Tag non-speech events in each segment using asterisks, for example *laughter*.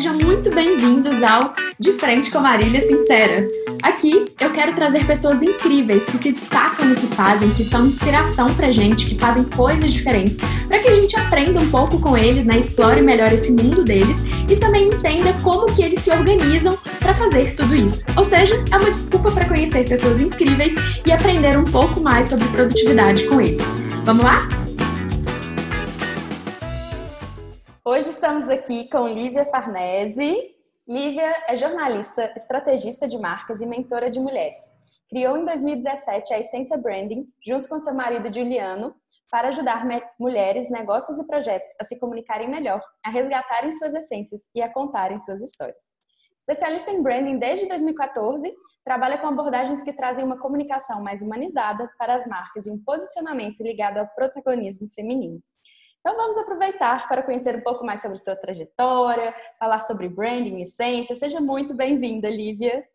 Sejam muito bem-vindos ao De Frente com Marília Sincera. Aqui eu quero trazer pessoas incríveis que se destacam no que fazem, que são inspiração pra gente, que fazem coisas diferentes, para que a gente aprenda um pouco com eles, né? Explore melhor esse mundo deles e também entenda como que eles se organizam para fazer tudo isso. Ou seja, é uma desculpa para conhecer pessoas incríveis e aprender um pouco mais sobre produtividade com eles. Vamos lá? Hoje estamos aqui com Lívia Farnese. Lívia é jornalista, estrategista de marcas e mentora de mulheres. Criou em 2017 a Essência Branding, junto com seu marido Juliano, para ajudar mulheres, negócios e projetos a se comunicarem melhor, a resgatarem suas essências e a contarem suas histórias. Especialista em branding desde 2014, trabalha com abordagens que trazem uma comunicação mais humanizada para as marcas e um posicionamento ligado ao protagonismo feminino. Então vamos aproveitar para conhecer um pouco mais sobre sua trajetória, falar sobre branding e essência. Seja muito bem-vinda, Lívia.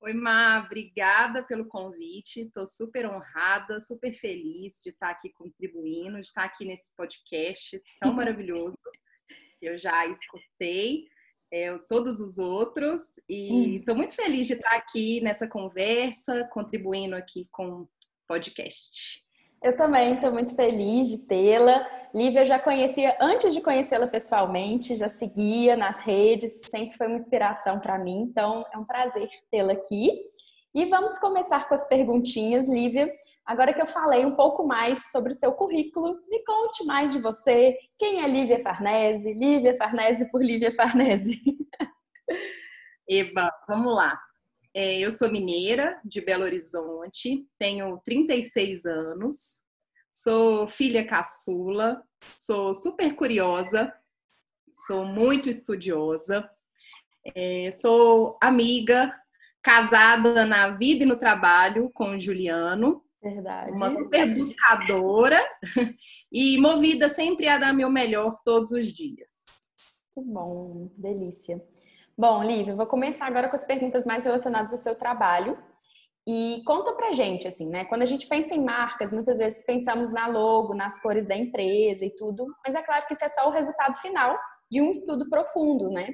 Oi, Má, obrigada pelo convite. Estou super honrada, super feliz de estar aqui contribuindo, de estar aqui nesse podcast tão *laughs* maravilhoso. Eu já escutei é, todos os outros e estou hum. muito feliz de estar aqui nessa conversa, contribuindo aqui com o podcast. Eu também estou muito feliz de tê-la. Lívia eu já conhecia antes de conhecê-la pessoalmente, já seguia nas redes, sempre foi uma inspiração para mim, então é um prazer tê-la aqui. E vamos começar com as perguntinhas, Lívia. Agora que eu falei um pouco mais sobre o seu currículo, me conte mais de você. Quem é Lívia Farnese? Lívia Farnese por Lívia Farnese. *laughs* Eba, vamos lá. É, eu sou mineira de Belo Horizonte, tenho 36 anos, sou filha caçula, sou super curiosa, sou muito estudiosa, é, sou amiga, casada na vida e no trabalho com o Juliano. Verdade. Uma super buscadora *laughs* e movida sempre a dar meu melhor todos os dias. Que bom, delícia. Bom, Lívia, vou começar agora com as perguntas mais relacionadas ao seu trabalho. E conta pra gente, assim, né? Quando a gente pensa em marcas, muitas vezes pensamos na logo, nas cores da empresa e tudo, mas é claro que isso é só o resultado final de um estudo profundo, né?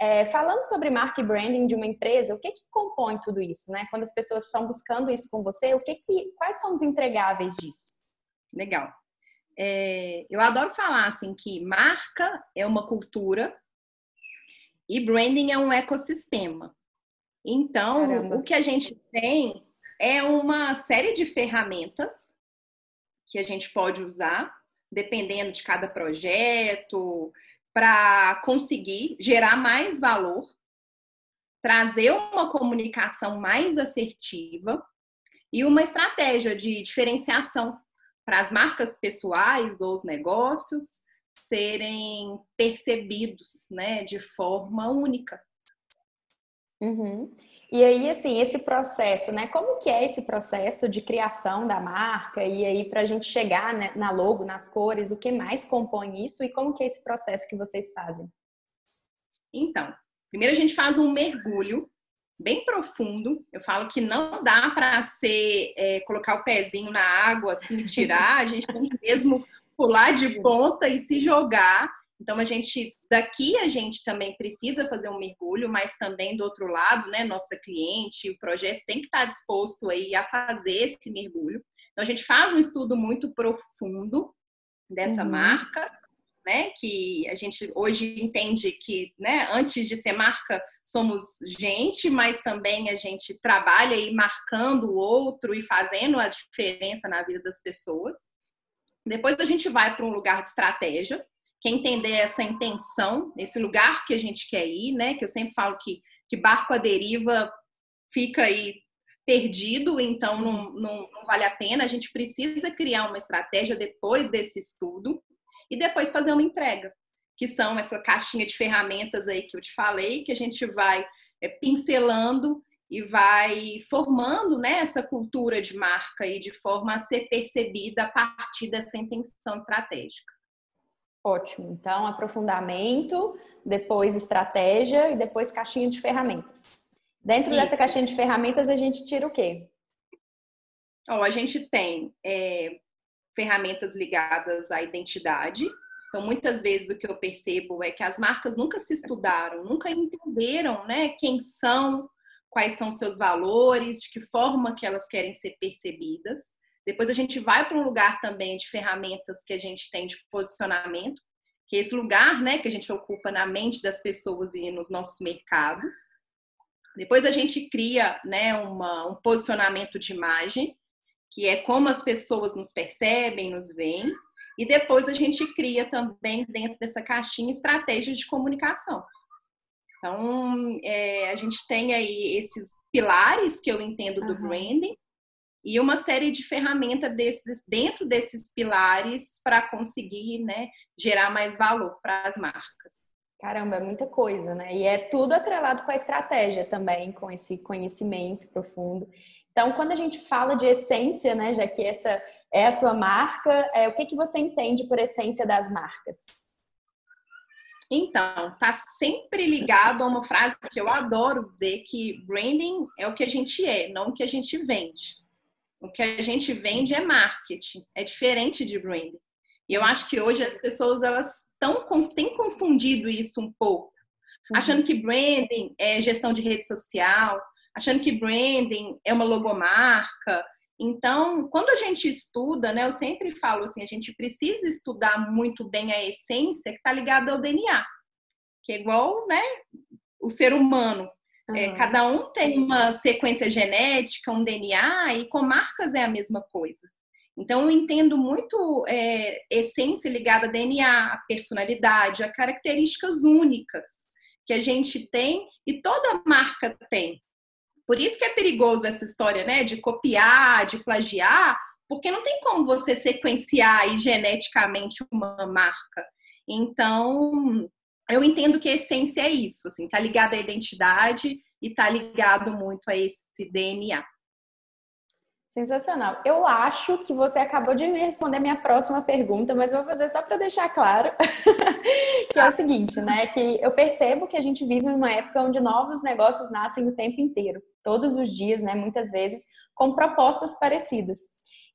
É, falando sobre marca e branding de uma empresa, o que que compõe tudo isso, né? Quando as pessoas estão buscando isso com você, o que que, quais são os entregáveis disso? Legal. É, eu adoro falar assim que marca é uma cultura e branding é um ecossistema. Então, Caramba. o que a gente tem é uma série de ferramentas que a gente pode usar, dependendo de cada projeto, para conseguir gerar mais valor, trazer uma comunicação mais assertiva e uma estratégia de diferenciação para as marcas pessoais ou os negócios serem percebidos né, de forma única. Uhum. E aí, assim, esse processo, né? Como que é esse processo de criação da marca? E aí, para a gente chegar né, na logo, nas cores, o que mais compõe isso? E como que é esse processo que vocês fazem? Então, primeiro a gente faz um mergulho bem profundo. Eu falo que não dá para ser é, colocar o pezinho na água assim e tirar. A gente tem que mesmo pular de ponta e se jogar. Então a gente daqui a gente também precisa fazer um mergulho, mas também do outro lado, né, nossa cliente, o projeto tem que estar disposto aí a fazer esse mergulho. Então a gente faz um estudo muito profundo dessa uhum. marca, né, que a gente hoje entende que, né, antes de ser marca somos gente, mas também a gente trabalha aí marcando o outro e fazendo a diferença na vida das pessoas. Depois a gente vai para um lugar de estratégia, que é entender essa intenção, esse lugar que a gente quer ir, né? Que eu sempre falo que, que barco à deriva fica aí perdido, então não, não, não vale a pena. A gente precisa criar uma estratégia depois desse estudo e depois fazer uma entrega, que são essa caixinha de ferramentas aí que eu te falei, que a gente vai é, pincelando e vai formando né, essa cultura de marca e de forma a ser percebida a partir dessa intenção estratégica. Ótimo. Então, aprofundamento, depois estratégia e depois caixinha de ferramentas. Dentro Isso. dessa caixinha de ferramentas, a gente tira o quê? Oh, a gente tem é, ferramentas ligadas à identidade, Então, muitas vezes o que eu percebo é que as marcas nunca se estudaram, nunca entenderam, né, quem são, quais são seus valores, de que forma que elas querem ser percebidas. Depois a gente vai para um lugar também de ferramentas que a gente tem de posicionamento, que é esse lugar, né, que a gente ocupa na mente das pessoas e nos nossos mercados. Depois a gente cria, né, uma, um posicionamento de imagem, que é como as pessoas nos percebem, nos veem. E depois a gente cria também dentro dessa caixinha estratégias de comunicação. Então, é, a gente tem aí esses pilares que eu entendo do uhum. branding e uma série de ferramentas desses, dentro desses pilares para conseguir né, gerar mais valor para as marcas. Caramba, é muita coisa, né? E é tudo atrelado com a estratégia também, com esse conhecimento profundo. Então, quando a gente fala de essência, né, já que essa é a sua marca, é, o que, que você entende por essência das marcas? Então, tá sempre ligado a uma frase que eu adoro dizer que branding é o que a gente é, não o que a gente vende. O que a gente vende é marketing, é diferente de branding. E eu acho que hoje as pessoas elas tão, têm confundido isso um pouco, uhum. achando que branding é gestão de rede social, achando que branding é uma logomarca. Então, quando a gente estuda, né, eu sempre falo assim, a gente precisa estudar muito bem a essência que está ligada ao DNA, que é igual, né, o ser humano. Uhum. É, cada um tem uma sequência genética, um DNA, e com marcas é a mesma coisa. Então, eu entendo muito é, essência ligada a DNA, a personalidade, a características únicas que a gente tem e toda marca tem. Por isso que é perigoso essa história, né, de copiar, de plagiar, porque não tem como você sequenciar aí geneticamente uma marca. Então, eu entendo que a essência é isso, assim, tá ligado à identidade e tá ligado muito a esse DNA. Sensacional. Eu acho que você acabou de me responder minha próxima pergunta, mas vou fazer só para deixar claro, *laughs* que é o seguinte, né? Que eu percebo que a gente vive numa época onde novos negócios nascem o tempo inteiro, todos os dias, né? Muitas vezes com propostas parecidas.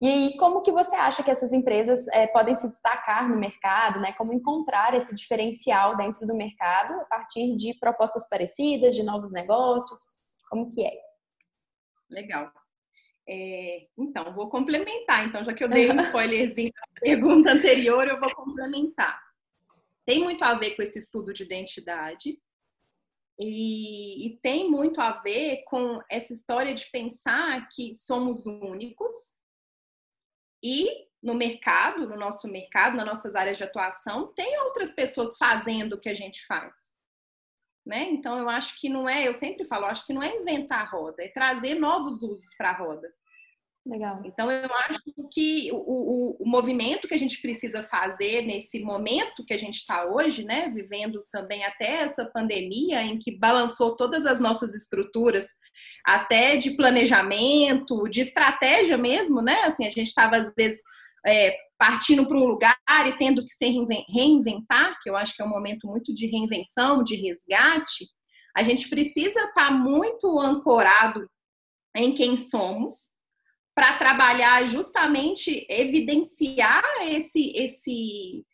E aí, como que você acha que essas empresas é, podem se destacar no mercado, né? Como encontrar esse diferencial dentro do mercado a partir de propostas parecidas, de novos negócios? Como que é? Legal. É, então, vou complementar. Então, já que eu dei um *laughs* spoilerzinho da pergunta anterior, eu vou complementar. Tem muito a ver com esse estudo de identidade, e, e, tem muito a ver com essa história de pensar que somos únicos e no mercado, no nosso mercado, nas nossas áreas de atuação, tem outras pessoas fazendo o que a gente faz. Né? Então, eu acho que não é, eu sempre falo, eu acho que não é inventar a roda, é trazer novos usos para a roda. Legal. Então, eu acho que o, o, o, movimento que a gente precisa fazer nesse momento que a gente está hoje, né, vivendo também até essa pandemia, em que balançou todas as nossas estruturas, até de planejamento, de estratégia mesmo, né? Assim, a gente estava, às vezes, é, partindo para um lugar e tendo que se reinventar, que eu acho que é um momento muito de reinvenção, de resgate. A gente precisa estar tá muito ancorado em quem somos para trabalhar justamente evidenciar esse esse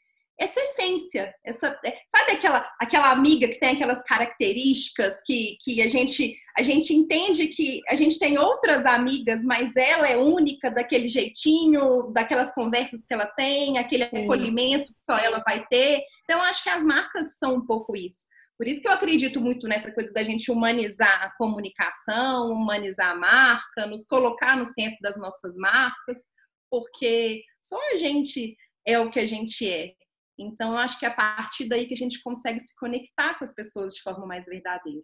essa essência, essa é, sabe aquela aquela amiga que tem aquelas características que, que a gente a gente entende que a gente tem outras amigas, mas ela é única daquele jeitinho, daquelas conversas que ela tem, aquele Sim. acolhimento que só ela vai ter. Então acho que as marcas são um pouco isso. Por isso que eu acredito muito nessa coisa da gente humanizar a comunicação, humanizar a marca, nos colocar no centro das nossas marcas, porque só a gente é o que a gente é. Então, eu acho que é a partir daí que a gente consegue se conectar com as pessoas de forma mais verdadeira.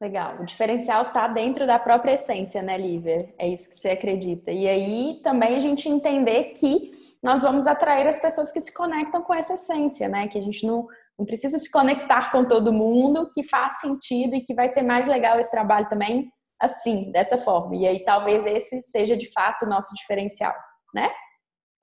Legal. O diferencial está dentro da própria essência, né, Lívia? É isso que você acredita. E aí também a gente entender que nós vamos atrair as pessoas que se conectam com essa essência, né? Que a gente não não precisa se conectar com todo mundo, que faz sentido e que vai ser mais legal esse trabalho também assim, dessa forma. E aí talvez esse seja de fato o nosso diferencial, né?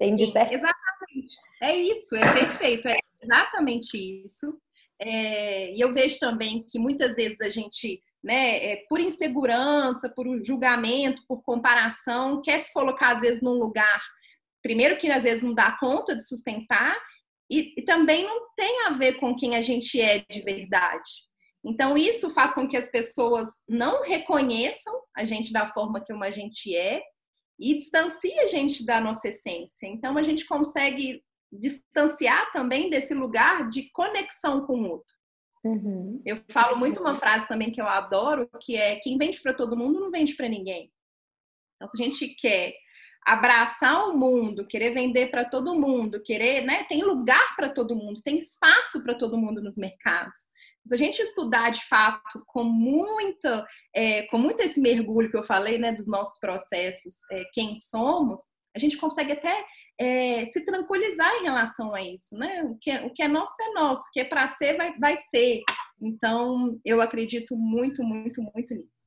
Entendi Sim, certo? Exatamente. É isso, é perfeito, é exatamente isso. É, e eu vejo também que muitas vezes a gente, né, é, por insegurança, por julgamento, por comparação, quer se colocar às vezes num lugar, primeiro que às vezes não dá conta de sustentar, e, e também não tem a ver com quem a gente é de verdade. Então, isso faz com que as pessoas não reconheçam a gente da forma que uma gente é e distancia a gente da nossa essência. Então, a gente consegue distanciar também desse lugar de conexão com o outro. Uhum. Eu falo muito uma frase também que eu adoro, que é quem vende para todo mundo não vende para ninguém. Então, se a gente quer abraçar o mundo, querer vender para todo mundo, querer, né, tem lugar para todo mundo, tem espaço para todo mundo nos mercados. Se a gente estudar de fato com muita, é, com muito esse mergulho que eu falei, né, dos nossos processos, é, quem somos, a gente consegue até é, se tranquilizar em relação a isso, né? O que é, o que é nosso é nosso, o que é para ser vai, vai ser. Então, eu acredito muito, muito, muito nisso.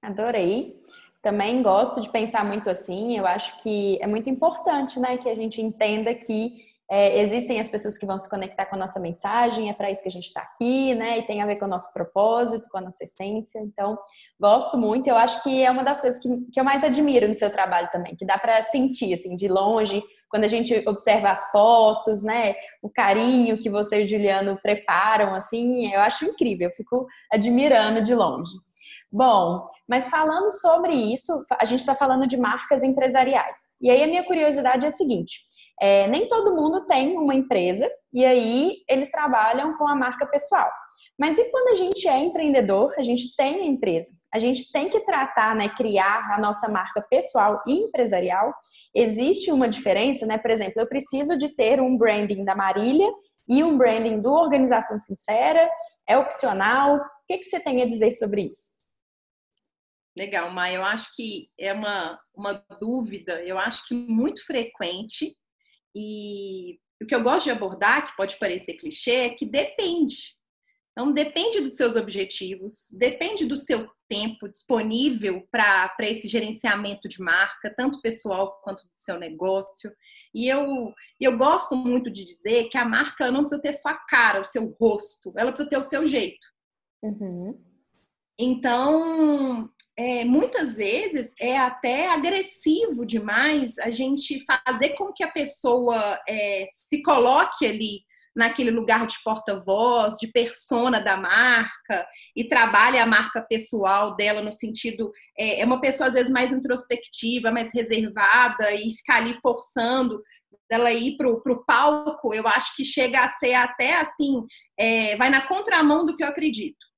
Adorei. Também gosto de pensar muito assim. Eu acho que é muito importante, né, que a gente entenda que é, existem as pessoas que vão se conectar com a nossa mensagem, é para isso que a gente está aqui, né? E tem a ver com o nosso propósito, com a nossa essência. Então, gosto muito. Eu acho que é uma das coisas que, que eu mais admiro no seu trabalho também, que dá para sentir, assim, de longe, quando a gente observa as fotos, né? O carinho que você e o Juliano preparam, assim, eu acho incrível. Eu fico admirando de longe. Bom, mas falando sobre isso, a gente está falando de marcas empresariais. E aí a minha curiosidade é a seguinte é, nem todo mundo tem uma empresa e aí eles trabalham com a marca pessoal. Mas e quando a gente é empreendedor, a gente tem a empresa, a gente tem que tratar, né, criar a nossa marca pessoal e empresarial. Existe uma diferença, né? Por exemplo, eu preciso de ter um branding da Marília e um branding do Organização Sincera, é opcional. O que, que você tem a dizer sobre isso? Legal, Maia. Eu acho que é uma, uma dúvida, eu acho que muito frequente e o que eu gosto de abordar, que pode parecer clichê, é que depende. Então, depende dos seus objetivos, depende do seu tempo disponível para esse gerenciamento de marca, tanto pessoal quanto do seu negócio. E eu, eu gosto muito de dizer que a marca não precisa ter sua cara, o seu rosto, ela precisa ter o seu jeito. Uhum. Então, é, muitas vezes é até agressivo demais a gente fazer com que a pessoa é, se coloque ali naquele lugar de porta-voz, de persona da marca e trabalhe a marca pessoal dela no sentido é, é uma pessoa às vezes mais introspectiva, mais reservada e ficar ali forçando dela ir para o palco, eu acho que chega a ser até assim, é, vai na contramão do que eu acredito.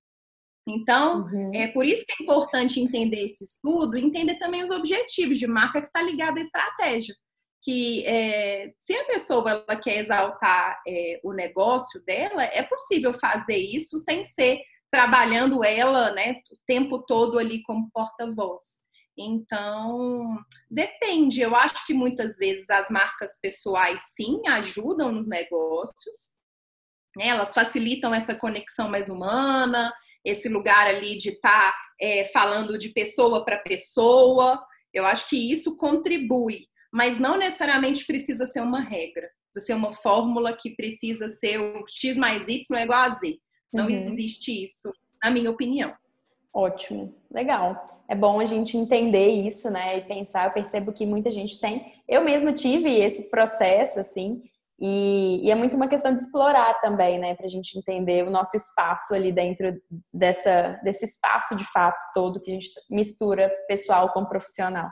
Então, uhum. é por isso que é importante entender esse estudo e entender também os objetivos de marca que está ligado à estratégia. Que é, se a pessoa ela quer exaltar é, o negócio dela, é possível fazer isso sem ser trabalhando ela né, o tempo todo ali como porta-voz. Então, depende. Eu acho que muitas vezes as marcas pessoais sim ajudam nos negócios, né? elas facilitam essa conexão mais humana, esse lugar ali de estar tá, é, falando de pessoa para pessoa. Eu acho que isso contribui, mas não necessariamente precisa ser uma regra, precisa ser uma fórmula que precisa ser o x mais y é igual a z. Não uhum. existe isso, na minha opinião. Ótimo, legal. É bom a gente entender isso, né? E pensar. Eu percebo que muita gente tem. Eu mesma tive esse processo, assim, e, e, é muito uma questão de explorar também, né, para a gente entender o nosso espaço ali dentro dessa, desse espaço de fato todo que a gente mistura pessoal com profissional.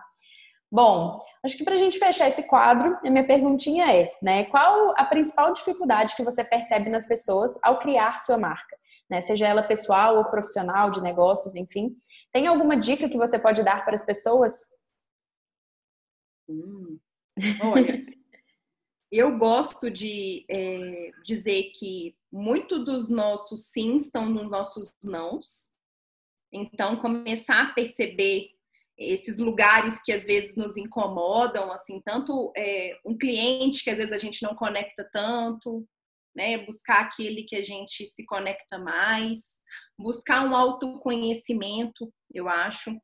Bom, acho que para a gente fechar esse quadro, a minha perguntinha é, né, qual a principal dificuldade que você percebe nas pessoas ao criar sua marca? Né, seja ela pessoal ou profissional, de negócios, enfim. Tem alguma dica que você pode dar para as pessoas? Hum, olha, eu gosto de é, dizer que muito dos nossos sims estão nos nossos nãos. Então, começar a perceber esses lugares que às vezes nos incomodam, assim, tanto é, um cliente que às vezes a gente não conecta tanto, né? Buscar aquele que a gente se conecta mais, buscar um autoconhecimento, eu acho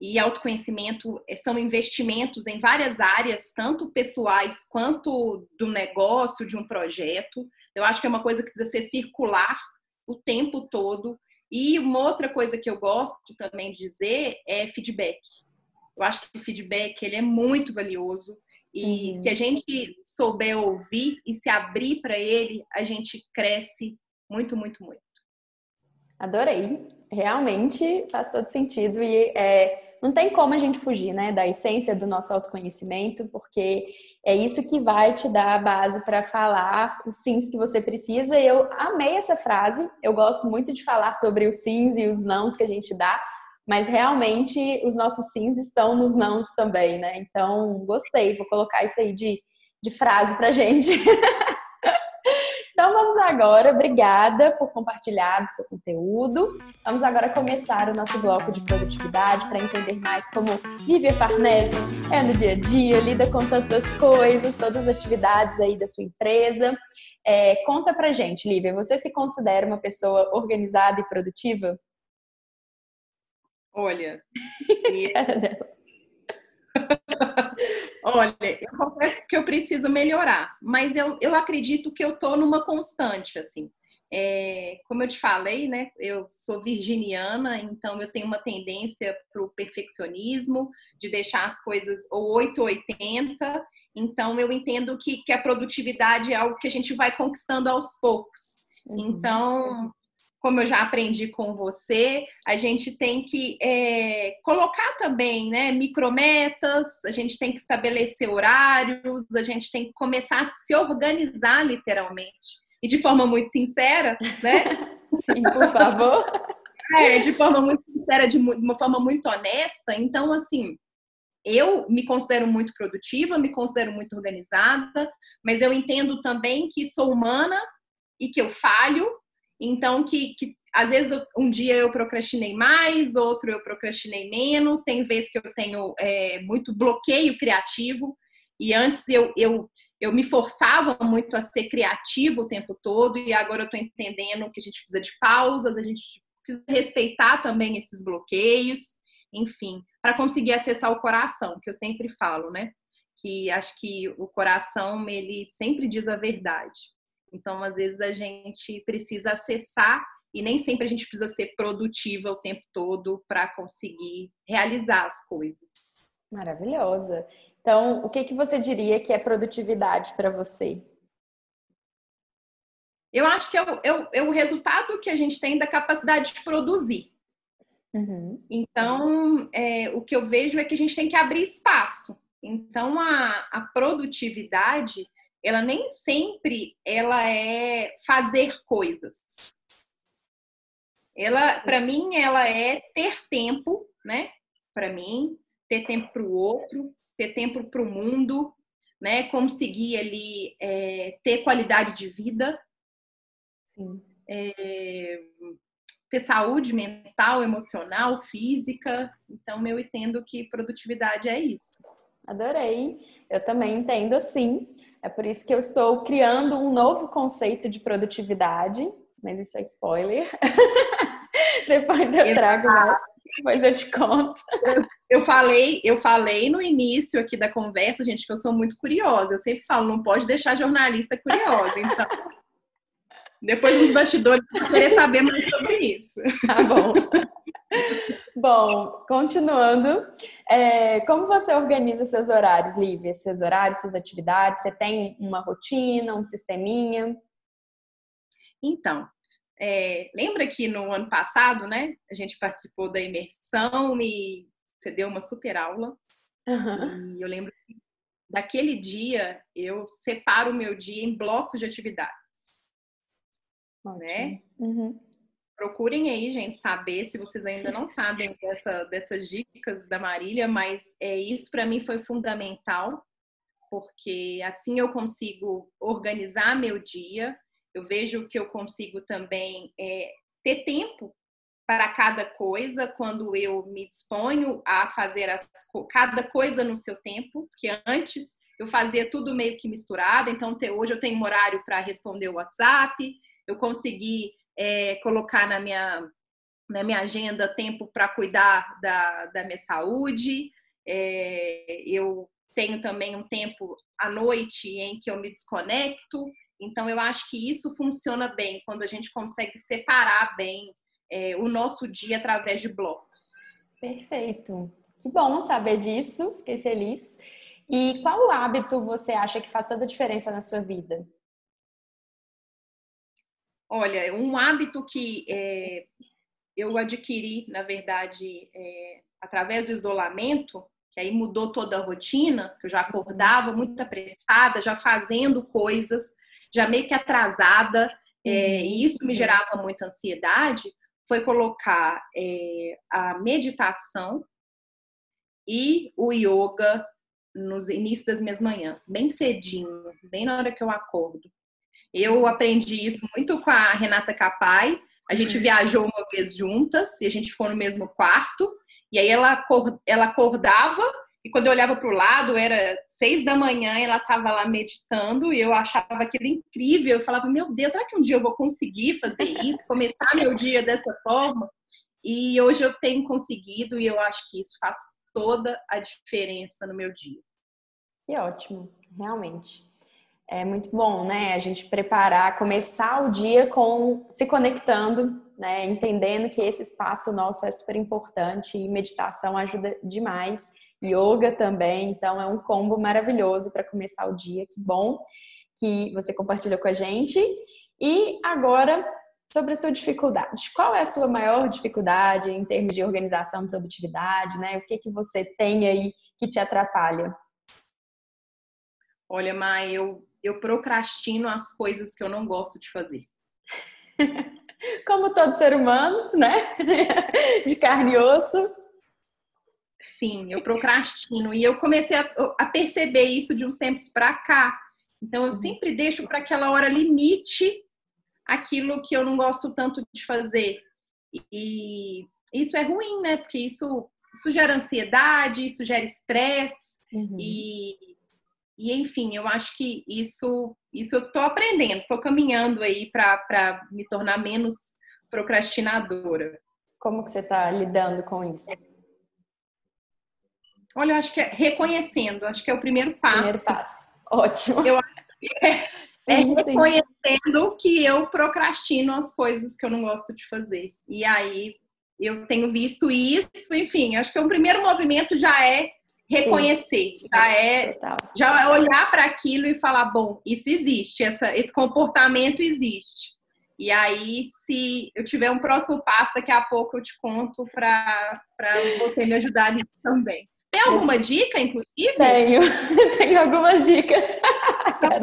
e autoconhecimento eh, são investimentos em várias áreas, tanto pessoais quanto do negócio, de um projeto. Eu acho que é uma coisa que precisa ser circular o tempo todo. E uma outra coisa que eu gosto também de dizer é feedback. Eu acho que o feedback ele é muito valioso E uhum. se a gente souber ouvir e se abrir para ele, a gente cresce muito, muito, muito. Adorei. Realmente faz todo sentido e é, não tem como a gente fugir, né, da essência do nosso autoconhecimento, porque é isso que vai te dar a base para falar os sims que você precisa. Eu amei essa frase. Eu gosto muito de falar sobre os sims e os nãos que a gente dá, mas realmente os nossos sims estão nos nãos também, né? Então, gostei. Vou colocar isso aí de, de frase pra gente. *laughs* Agora, obrigada por compartilhar o seu conteúdo. Vamos agora começar o nosso bloco de produtividade para entender mais como Lívia Farnese é no dia a dia, lida com tantas coisas, todas as atividades aí da sua empresa. É, conta pra gente, Lívia, você se considera uma pessoa organizada e produtiva? Olha, *laughs* Olha, eu confesso que eu preciso melhorar, mas eu, eu acredito que eu estou numa constante, assim. É, como eu te falei, né, eu sou virginiana, então eu tenho uma tendência para o perfeccionismo, de deixar as coisas ou 8 ou 80. Então eu entendo que, que a produtividade é algo que a gente vai conquistando aos poucos. Uhum. Então, como eu já aprendi com você, a gente tem que é, colocar também né, micrometas, a gente tem que estabelecer horários, a gente tem que começar a se organizar literalmente. E de forma muito sincera, né? *laughs* Sim, por favor. é, de forma muito sincera, de uma forma muito honesta. Então, assim, eu me considero muito produtiva, me considero muito organizada, mas eu entendo também que sou humana e que eu falho então, que, que às vezes um dia eu procrastinei mais, outro eu procrastinei menos. Tem vezes que eu tenho é, muito bloqueio criativo e antes eu, eu, eu me forçava muito a ser criativo o tempo todo e agora eu estou entendendo que a gente precisa de pausas, a gente precisa respeitar também esses bloqueios, enfim, para conseguir acessar o coração, que eu sempre falo, né? Que acho que o coração ele sempre diz a verdade. Então, às vezes, a gente precisa acessar e nem sempre a gente precisa ser produtiva o tempo todo para conseguir realizar as coisas. Maravilhosa. Então, o que, que você diria que é produtividade para você? Eu acho que é o, é, o, é o, resultado que a gente tem da capacidade de produzir. Uhum. Então, é, o que eu vejo é que a gente tem que abrir espaço. Então, a, a produtividade ela nem sempre ela é fazer coisas. Ela, para mim, ela é ter tempo, né? Para mim, ter tempo para o outro, ter tempo para o mundo, né? Conseguir ali é, ter qualidade de vida, é, ter saúde mental, emocional, física. Então, eu entendo que produtividade é isso. Adorei. Eu também entendo assim. É por isso que eu estou criando um novo conceito de produtividade, mas isso é spoiler. *laughs* Depois eu trago mais, depois eu te conto. Eu falei, eu falei no início aqui da conversa, gente, que eu sou muito curiosa. Eu sempre falo, não pode deixar jornalista curiosa. Então, *laughs* depois os bastidores vão querer saber mais sobre isso. Tá bom. *laughs* Bom, continuando, é, como você organiza seus horários, Lívia? Seus horários, suas atividades? Você tem uma rotina, um sisteminha? Então, é, lembra que no ano passado, né, a gente participou da imersão e você deu uma super aula. Uhum. E eu lembro que daquele dia eu separo o meu dia em blocos de atividades. Ótimo. Né? Uhum procurem aí, gente, saber se vocês ainda não sabem dessa, dessas dicas da Marília, mas é, isso para mim foi fundamental, porque assim eu consigo organizar meu dia, eu vejo que eu consigo também é, ter tempo para cada coisa quando eu me disponho a fazer as, cada coisa no seu tempo, porque antes eu fazia tudo meio que misturado, então hoje eu tenho um horário para responder o WhatsApp, eu consegui é, colocar na minha, na minha agenda tempo para cuidar da, da minha saúde. É, eu tenho também um tempo à noite em que eu me desconecto. Então, eu acho que isso funciona bem quando a gente consegue separar bem é, o nosso dia através de blocos. Perfeito. Que bom saber disso, fiquei feliz. E qual hábito você acha que faz toda a diferença na sua vida? Olha, um hábito que é, eu adquiri, na verdade, é, através do isolamento, que aí mudou toda a rotina, que eu já acordava muito apressada, já fazendo coisas, já meio que atrasada, é, e isso me gerava muita ansiedade, foi colocar é, a meditação e o yoga nos inícios das minhas manhãs, bem cedinho, bem na hora que eu acordo. Eu aprendi isso muito com a Renata Capai. A gente uhum. viajou uma vez juntas e a gente ficou no mesmo quarto. E aí ela, ela acordava e quando eu olhava para o lado, era seis da manhã, ela estava lá meditando e eu achava aquilo incrível. Eu falava, meu Deus, será que um dia eu vou conseguir fazer *laughs* isso, começar meu dia dessa forma? E hoje eu tenho conseguido e eu acho que isso faz toda a diferença no meu dia. Que ótimo, realmente. É muito bom, né? A gente preparar, começar o dia com se conectando, né? Entendendo que esse espaço nosso é super importante e meditação ajuda demais yoga também. Então é um combo maravilhoso para começar o dia. Que bom que você compartilhou com a gente. E agora sobre a sua dificuldade. Qual é a sua maior dificuldade em termos de organização e produtividade, né? O que que você tem aí que te atrapalha? Olha, Mai, eu, eu procrastino as coisas que eu não gosto de fazer. *laughs* Como todo ser humano, né? *laughs* De carne e osso. Sim, eu procrastino. E eu comecei a, a perceber isso de uns tempos para cá. Então, eu uhum. sempre deixo para aquela hora limite aquilo que eu não gosto tanto de fazer. E isso é ruim, né? Porque isso, isso gera ansiedade, isso gera estresse. Uhum. E, e, enfim, eu acho que isso, isso eu tô aprendendo, estou caminhando aí para me tornar menos procrastinadora. Como que você está lidando com isso? Olha, eu acho que é reconhecendo, acho que é o primeiro passo. Primeiro passo. Ótimo. Eu acho que é, sim, é reconhecendo sim. que eu procrastino as coisas que eu não gosto de fazer. E aí eu tenho visto isso, enfim, acho que o primeiro movimento já é reconhecer, sim. já é já é olhar para aquilo e falar, bom, isso existe, essa, esse comportamento existe. E aí, se eu tiver um próximo passo, daqui a pouco eu te conto para você me ajudar nisso também. Tem alguma dica, inclusive? Tenho, *laughs* tenho algumas dicas. Tá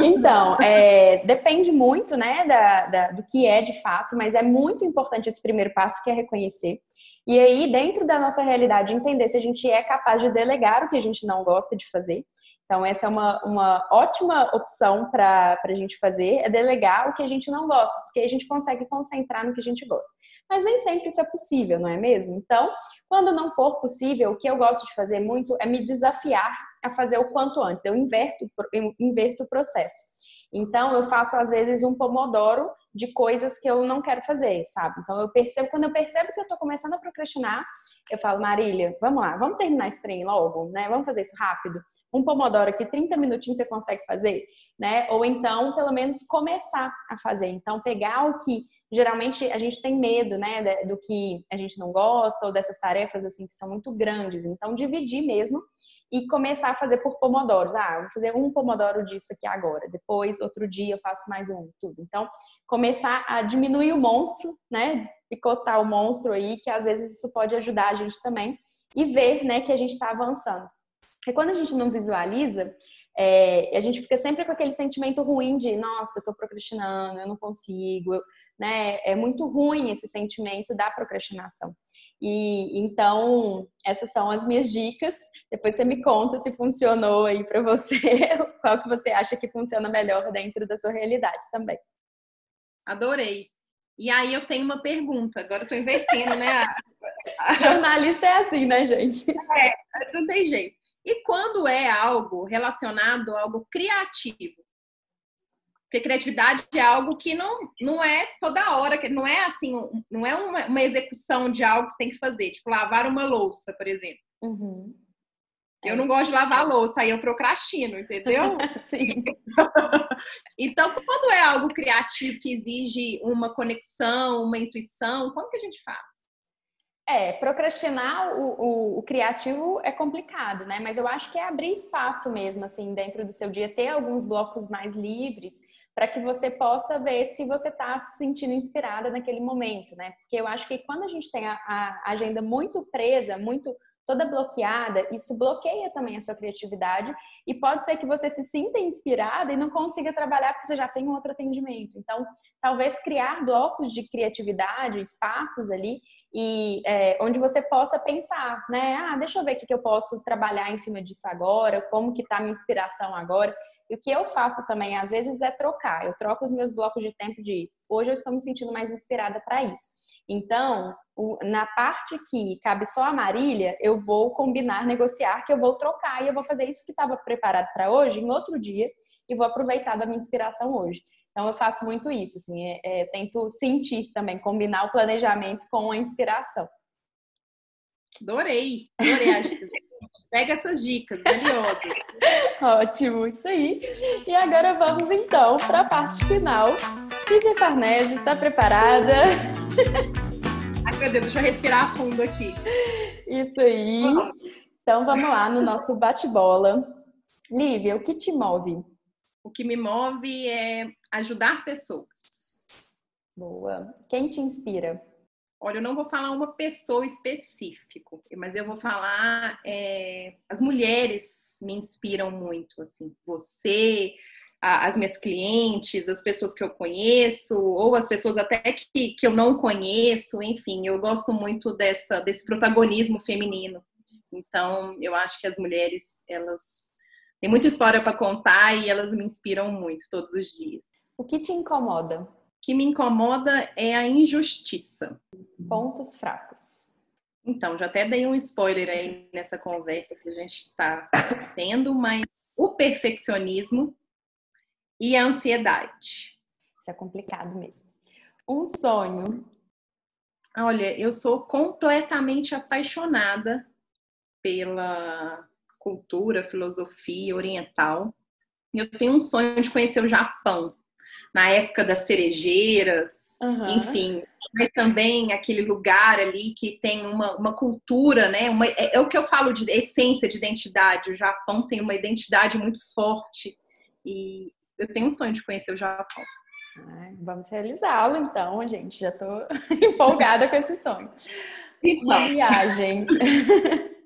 então, é, depende muito, né, da, da, do que é de fato, mas é muito importante esse primeiro passo que é reconhecer. E aí, dentro da nossa realidade, entender se a gente é capaz de delegar o que a gente não gosta de fazer. Então, essa é uma, uma ótima opção para a gente fazer, é delegar o que a gente não gosta, porque a gente consegue concentrar no que a gente gosta mas nem sempre isso é possível, não é mesmo? Então, quando não for possível, o que eu gosto de fazer muito é me desafiar a fazer o quanto antes. Eu inverto, inverto o processo. Então, eu faço às vezes um pomodoro de coisas que eu não quero fazer, sabe? Então, eu percebo, quando eu percebo que eu tô começando a procrastinar, eu falo, Marília, vamos lá, vamos terminar esse trem logo, né? Vamos fazer isso rápido. Um pomodoro aqui, 30 minutinhos você consegue fazer, né? Ou então, pelo menos, começar a fazer. Então, pegar o que geralmente a gente tem medo, né, do que a gente não gosta ou dessas tarefas assim que são muito grandes. Então dividir mesmo e começar a fazer por pomodoros. Ah, vou fazer um pomodoro disso aqui agora. Depois, outro dia, eu faço mais um, tudo. Então, começar a diminuir o monstro, né? Picotar o monstro aí, que às vezes isso pode ajudar a gente também. E ver, né, que a gente está avançando. E quando a gente não visualiza, é, a gente fica sempre com aquele sentimento ruim de, nossa, eu tô procrastinando, eu não consigo, eu, né? É muito ruim esse sentimento da procrastinação. E então, essas são as minhas dicas. Depois você me conta se funcionou aí para você, *laughs* qual que você acha que funciona melhor dentro da sua realidade também. Adorei. E aí eu tenho uma pergunta, agora eu tô invertendo, né? *laughs* Jornalista é assim, né, gente? É, não tem jeito. E quando é algo relacionado a algo criativo? Porque criatividade é algo que não, não é toda hora, que não é assim, não é uma, uma execução de algo que você tem que fazer, tipo lavar uma louça, por exemplo. Uhum. Eu não gosto de lavar louça, aí eu procrastino, entendeu? *laughs* Sim. *laughs* então, quando é algo criativo que exige uma conexão, uma intuição, como que a gente faz? É, procrastinar o, o, o, criativo é complicado, né? Mas eu acho que é abrir espaço mesmo, assim, dentro do seu dia, ter alguns blocos mais livres para que você possa ver se você está se sentindo inspirada naquele momento, né? Porque eu acho que quando a gente tem a, a agenda muito presa, muito toda bloqueada, isso bloqueia também a sua criatividade e pode ser que você se sinta inspirada e não consiga trabalhar porque você já tem um outro atendimento. Então, talvez criar blocos de criatividade, espaços ali e é, onde você possa pensar, né? Ah, deixa eu ver o que, eu posso trabalhar em cima disso agora, como que tá a minha inspiração agora. E o que eu faço também, às vezes, é trocar. Eu troco os meus blocos de tempo de hoje eu estou me sentindo mais inspirada para isso. Então, na parte que cabe só a Marília, eu vou combinar, negociar, que eu vou trocar e eu vou fazer isso que estava preparado para hoje em outro dia e vou aproveitar da minha inspiração hoje. Então eu faço muito isso, assim, é, é, tento sentir também, combinar o planejamento com a inspiração. Adorei, adorei. Pega essas dicas, valiosas. *laughs* Ótimo, isso aí. E agora vamos então para a parte final. Vivi Farnese, está preparada? Ai, meu Deus, deixa eu respirar fundo aqui. Isso aí. Então vamos lá no nosso bate-bola. Lívia, o que te move? O que me move é ajudar pessoas. Boa. Quem te inspira? Olha, eu não vou falar uma pessoa específica, mas eu vou falar é, as mulheres me inspiram muito, assim, você, a, as minhas clientes, as pessoas que eu conheço, ou as pessoas até que, que eu não conheço, enfim, eu gosto muito dessa, desse protagonismo feminino. Então, eu acho que as mulheres, elas têm muita história para contar e elas me inspiram muito todos os dias. O que te incomoda? Que me incomoda é a injustiça. Pontos fracos. Então, já até dei um spoiler aí nessa conversa que a gente está tendo, mas o perfeccionismo e a ansiedade. Isso é complicado mesmo. Um sonho. Olha, eu sou completamente apaixonada pela cultura, filosofia oriental. Eu tenho um sonho de conhecer o Japão na época das cerejeiras, uhum. enfim. Mas também aquele lugar ali que tem uma, uma cultura, né? Uma, é, é, o que eu falo de essência de identidade. O Japão tem uma identidade muito forte e eu tenho um sonho de conhecer o Japão. vamos realizá-lo então, gente. Já estou *laughs* empolgada com esse sonho. Então. Uma viagem. *laughs*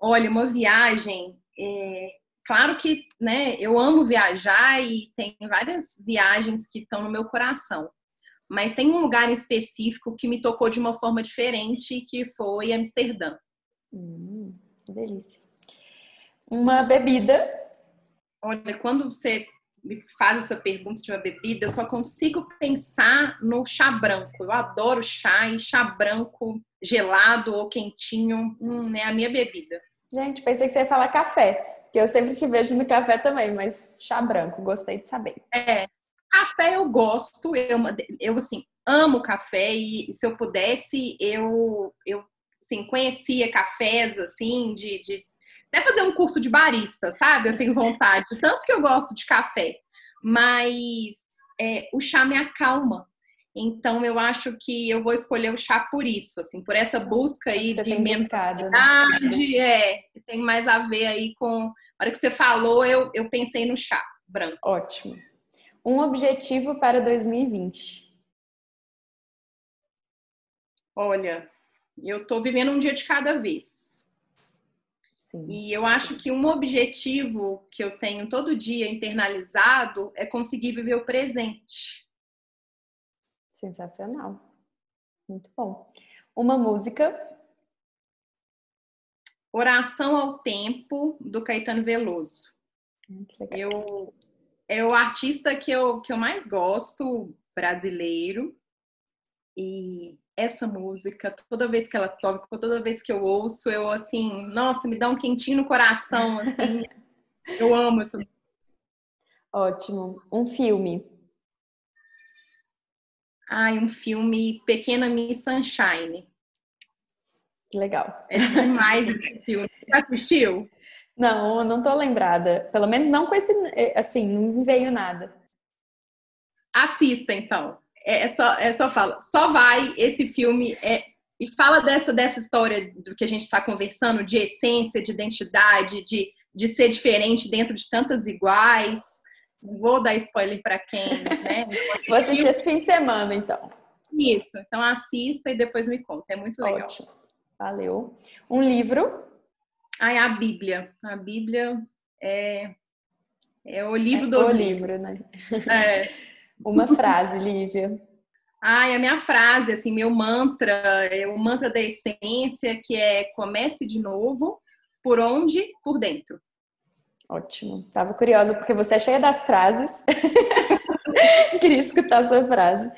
Olha, uma viagem. É, claro que né, eu amo viajar e tem várias viagens que estão no meu coração. Mas tem um lugar específico que me tocou de uma forma diferente, que foi Amsterdã. Hum, que delícia. Uma bebida. Olha, quando você me faz essa pergunta de uma bebida, eu só consigo pensar no chá branco. Eu adoro chá e chá branco gelado ou quentinho hum, é a minha bebida. Gente, pensei que você ia falar café, que eu sempre te vejo no café também, mas chá branco, gostei de saber. É, café eu gosto, eu, eu assim, amo café e se eu pudesse, eu, eu assim, conhecia cafés, assim, de, de até fazer um curso de barista, sabe? Eu tenho vontade, tanto que eu gosto de café, mas é, o chá me acalma. Então eu acho que eu vou escolher o chá por isso, assim, por essa busca aí você de menos né? é, tem mais a ver aí com. A hora que você falou, eu, eu pensei no chá branco. Ótimo. Um objetivo para 2020. Olha, eu estou vivendo um dia de cada vez. Sim. E eu acho que um objetivo que eu tenho todo dia internalizado é conseguir viver o presente. Sensacional. Muito bom. Uma música. Oração ao Tempo, do Caetano Veloso. Eu, é o artista que eu, que eu mais gosto, brasileiro. E essa música, toda vez que ela toca, toda vez que eu ouço, eu assim, nossa, me dá um quentinho no coração, assim. *laughs* eu amo essa música. Ótimo. Um filme. Ai, um filme Pequena Miss Sunshine. Que legal. É demais esse filme. Você assistiu? Não, não tô lembrada. Pelo menos não com esse, é, assim, não me veio nada. Assista, então. É, é só, é só fala. Só vai, esse filme é e fala dessa, dessa história do que a gente está conversando, de essência, de identidade, de, de ser diferente dentro de tantas iguais. Vou dar spoiler para quem, né? *laughs* Vou assistir esse fim de semana, então. Isso, então assista e depois me conta, é muito legal. Ótimo. Valeu. Um livro? Ah, é a Bíblia. A Bíblia é, é o livro é dos o livro, né? É. *laughs* Uma frase, Lívia. Ai, a minha frase, assim, meu mantra, é o mantra da essência, que é comece de novo, por onde? Por dentro. Ótimo. Tava curiosa porque você é cheia das frases. *laughs* Queria escutar a sua frase.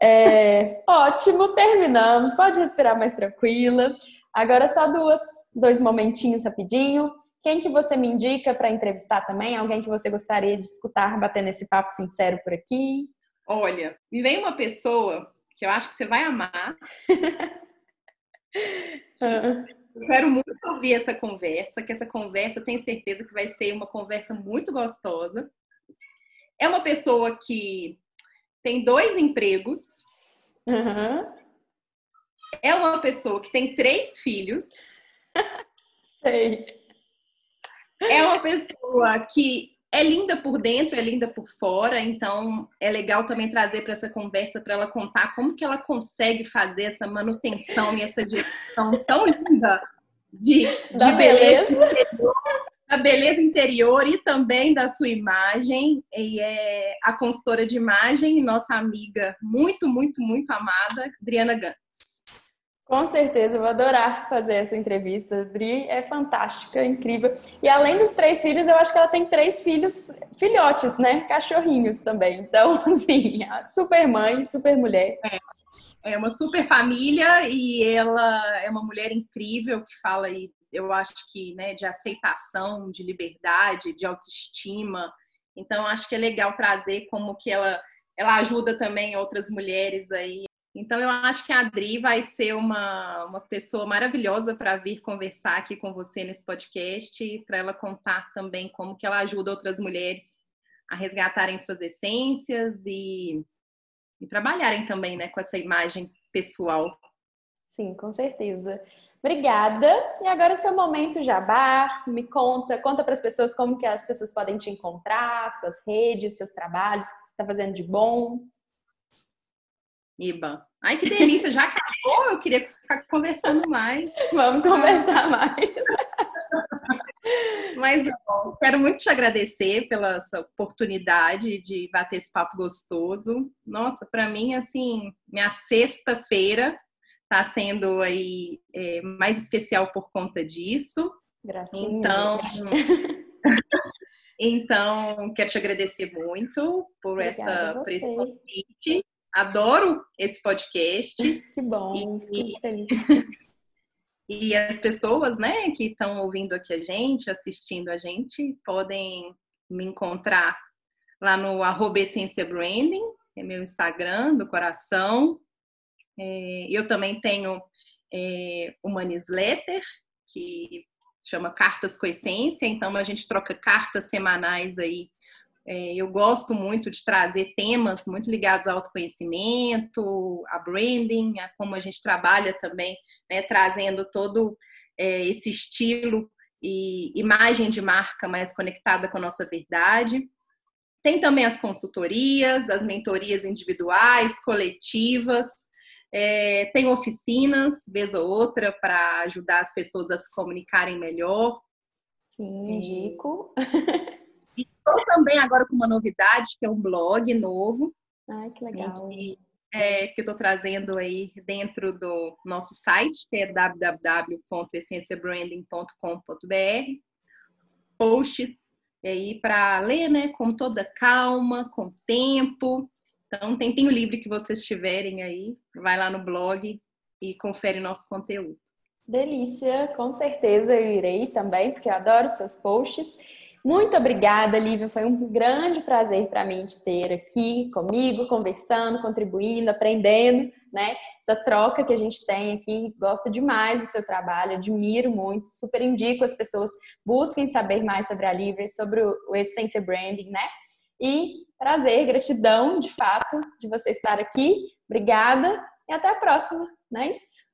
É, ótimo, terminamos. Pode respirar mais tranquila. Agora só duas, dois momentinhos rapidinho. Quem que você me indica para entrevistar também? Alguém que você gostaria de escutar batendo esse papo sincero por aqui? Olha, me vem uma pessoa que eu acho que você vai amar. *laughs* eu quero muito ouvir essa conversa, que essa conversa tenho certeza que vai ser uma conversa muito gostosa. É uma pessoa que tem dois empregos. Uhum. É uma pessoa que tem três filhos. *laughs* Sei. É uma pessoa que é linda por dentro, é linda por fora, então é legal também trazer para essa conversa para ela contar como que ela consegue fazer essa manutenção e essa gestão tão linda de, de beleza, beleza. Interior, da beleza interior e também da sua imagem. E é a consultora de imagem, nossa amiga muito, muito, muito amada, Adriana Gantz. Com certeza, eu vou adorar fazer essa entrevista. A Adri é fantástica, incrível. E além dos três filhos, eu acho que ela tem três filhos, filhotes, né? Cachorrinhos também. Então, *laughs* assim, super mãe, super mulher. É, é uma super família e ela é uma mulher incrível que fala aí, eu acho que, né, de aceitação, de liberdade, de autoestima. Então, acho que é legal trazer como que ela, ela ajuda também outras mulheres aí então, eu acho que a Adri vai ser uma, uma pessoa maravilhosa para vir conversar aqui com você nesse podcast, para ela contar também como que ela ajuda outras mulheres a resgatarem suas essências e, e trabalharem também né, com essa imagem pessoal. Sim, com certeza. Obrigada. E agora seu momento jabá, me conta, conta para as pessoas como que as pessoas podem te encontrar, suas redes, seus trabalhos, o que você está fazendo de bom. Iba. Ai, que delícia, já acabou? Eu queria ficar conversando mais. *laughs* Vamos conversar mais. Mas ó, quero muito te agradecer pela oportunidade de bater esse papo gostoso. Nossa, para mim, assim, minha sexta-feira está sendo aí é, mais especial por conta disso. Graças então, *laughs* então, quero te agradecer muito por, essa, por esse convite adoro esse podcast. Que bom, e, feliz. *laughs* E as pessoas, né, que estão ouvindo aqui a gente, assistindo a gente, podem me encontrar lá no arroba Essência Branding, é meu Instagram do coração. É, eu também tenho é, uma newsletter que chama Cartas com Essência, então a gente troca cartas semanais aí é, eu gosto muito de trazer temas muito ligados ao autoconhecimento, a branding, a como a gente trabalha também, né, trazendo todo é, esse estilo e imagem de marca mais conectada com a nossa verdade. Tem também as consultorias, as mentorias individuais, coletivas, é, tem oficinas, vez ou outra, para ajudar as pessoas a se comunicarem melhor. Sim, indico. *laughs* Estou também agora com uma novidade, que é um blog novo. Ai, que legal. Que, é, que eu estou trazendo aí dentro do nosso site, que é www.essenciabranding.com.br. Posts aí para ler, né, com toda calma, com tempo. Então, um tempinho livre que vocês tiverem aí, vai lá no blog e confere nosso conteúdo. Delícia, com certeza eu irei também, porque eu adoro seus posts. Muito obrigada, Lívia. Foi um grande prazer para mim te ter aqui comigo, conversando, contribuindo, aprendendo, né? Essa troca que a gente tem aqui. Gosto demais do seu trabalho, admiro muito, super indico as pessoas busquem saber mais sobre a Lívia, sobre o Essência Branding, né? E prazer, gratidão, de fato, de você estar aqui. Obrigada e até a próxima, não é isso?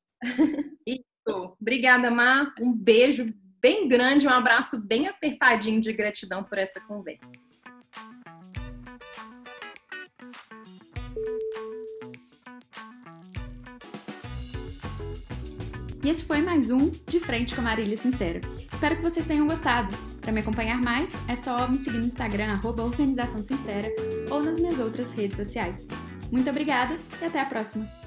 Isso. Obrigada, Mar. Um beijo bem grande, um abraço bem apertadinho de gratidão por essa conversa. E esse foi mais um De Frente com Marília Sincera. Espero que vocês tenham gostado. Para me acompanhar mais, é só me seguir no Instagram, arroba Organização Sincera, ou nas minhas outras redes sociais. Muito obrigada e até a próxima!